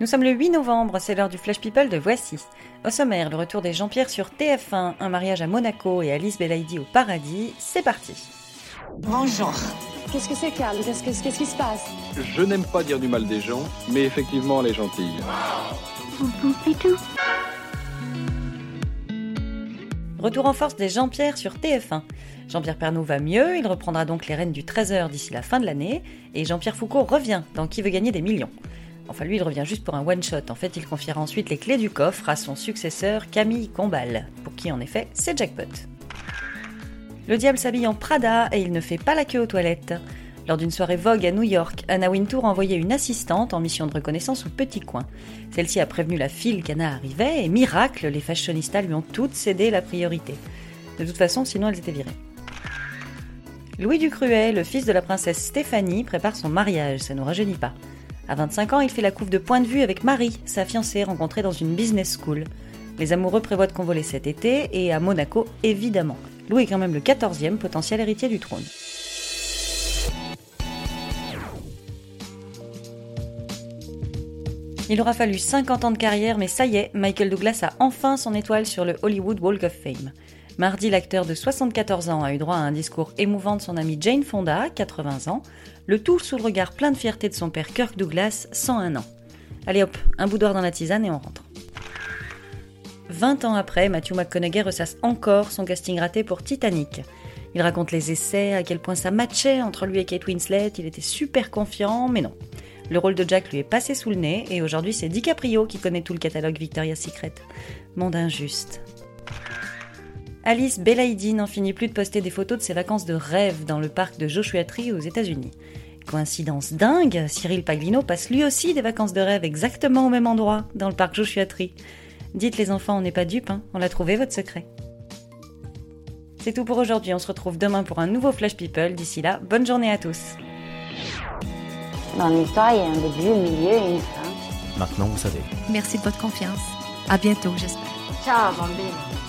Nous sommes le 8 novembre, c'est l'heure du Flash People de Voici. Au sommaire, le retour des Jean-Pierre sur TF1, un mariage à Monaco et Alice Belaïdi au paradis. C'est parti. Bonjour. Qu'est-ce que c'est, Carl Qu'est-ce que- qu'est-ce qui se passe? Je n'aime pas dire du mal des gens, mais effectivement, elle est gentille. Retour en force des Jean-Pierre sur TF1. Jean-Pierre Pernaut va mieux, il reprendra donc les rênes du 13h d'ici la fin de l'année, et Jean-Pierre Foucault revient dans Qui veut gagner des millions. Enfin lui il revient juste pour un one-shot, en fait il confiera ensuite les clés du coffre à son successeur Camille Combal, pour qui en effet c'est jackpot. Le diable s'habille en Prada et il ne fait pas la queue aux toilettes. Lors d'une soirée Vogue à New York, Anna Wintour a envoyé une assistante en mission de reconnaissance au petit coin. Celle-ci a prévenu la file qu'Anna arrivait et miracle, les fashionistas lui ont toutes cédé la priorité. De toute façon, sinon elles étaient virées. Louis Ducruet, le fils de la princesse Stéphanie, prépare son mariage, ça ne nous rajeunit pas. À 25 ans, il fait la coupe de point de vue avec Marie, sa fiancée rencontrée dans une business school. Les amoureux prévoient de convoler cet été et à Monaco, évidemment. Louis est quand même le 14e potentiel héritier du trône. Il aura fallu 50 ans de carrière, mais ça y est, Michael Douglas a enfin son étoile sur le Hollywood Walk of Fame. Mardi, l'acteur de 74 ans a eu droit à un discours émouvant de son amie Jane Fonda, 80 ans, le tout sous le regard plein de fierté de son père Kirk Douglas, 101 ans. Allez hop, un boudoir dans la tisane et on rentre. 20 ans après, Matthew McConaughey ressasse encore son casting raté pour Titanic. Il raconte les essais, à quel point ça matchait entre lui et Kate Winslet, il était super confiant, mais non. Le rôle de Jack lui est passé sous le nez et aujourd'hui c'est DiCaprio qui connaît tout le catalogue Victoria's Secret. Monde injuste. Alice Belaïdi n'en finit plus de poster des photos de ses vacances de rêve dans le parc de Joshua Tree aux États-Unis. Coïncidence dingue, Cyril Paglino passe lui aussi des vacances de rêve exactement au même endroit, dans le parc Joshua Tree. Dites les enfants, on n'est pas dupes, hein, on l'a trouvé votre secret. C'est tout pour aujourd'hui, on se retrouve demain pour un nouveau Flash People. D'ici là, bonne journée à tous. Dans l'histoire, il y a un début, un milieu et une fin. Maintenant, vous savez. Merci de votre confiance. À bientôt, j'espère. Ciao, bambine.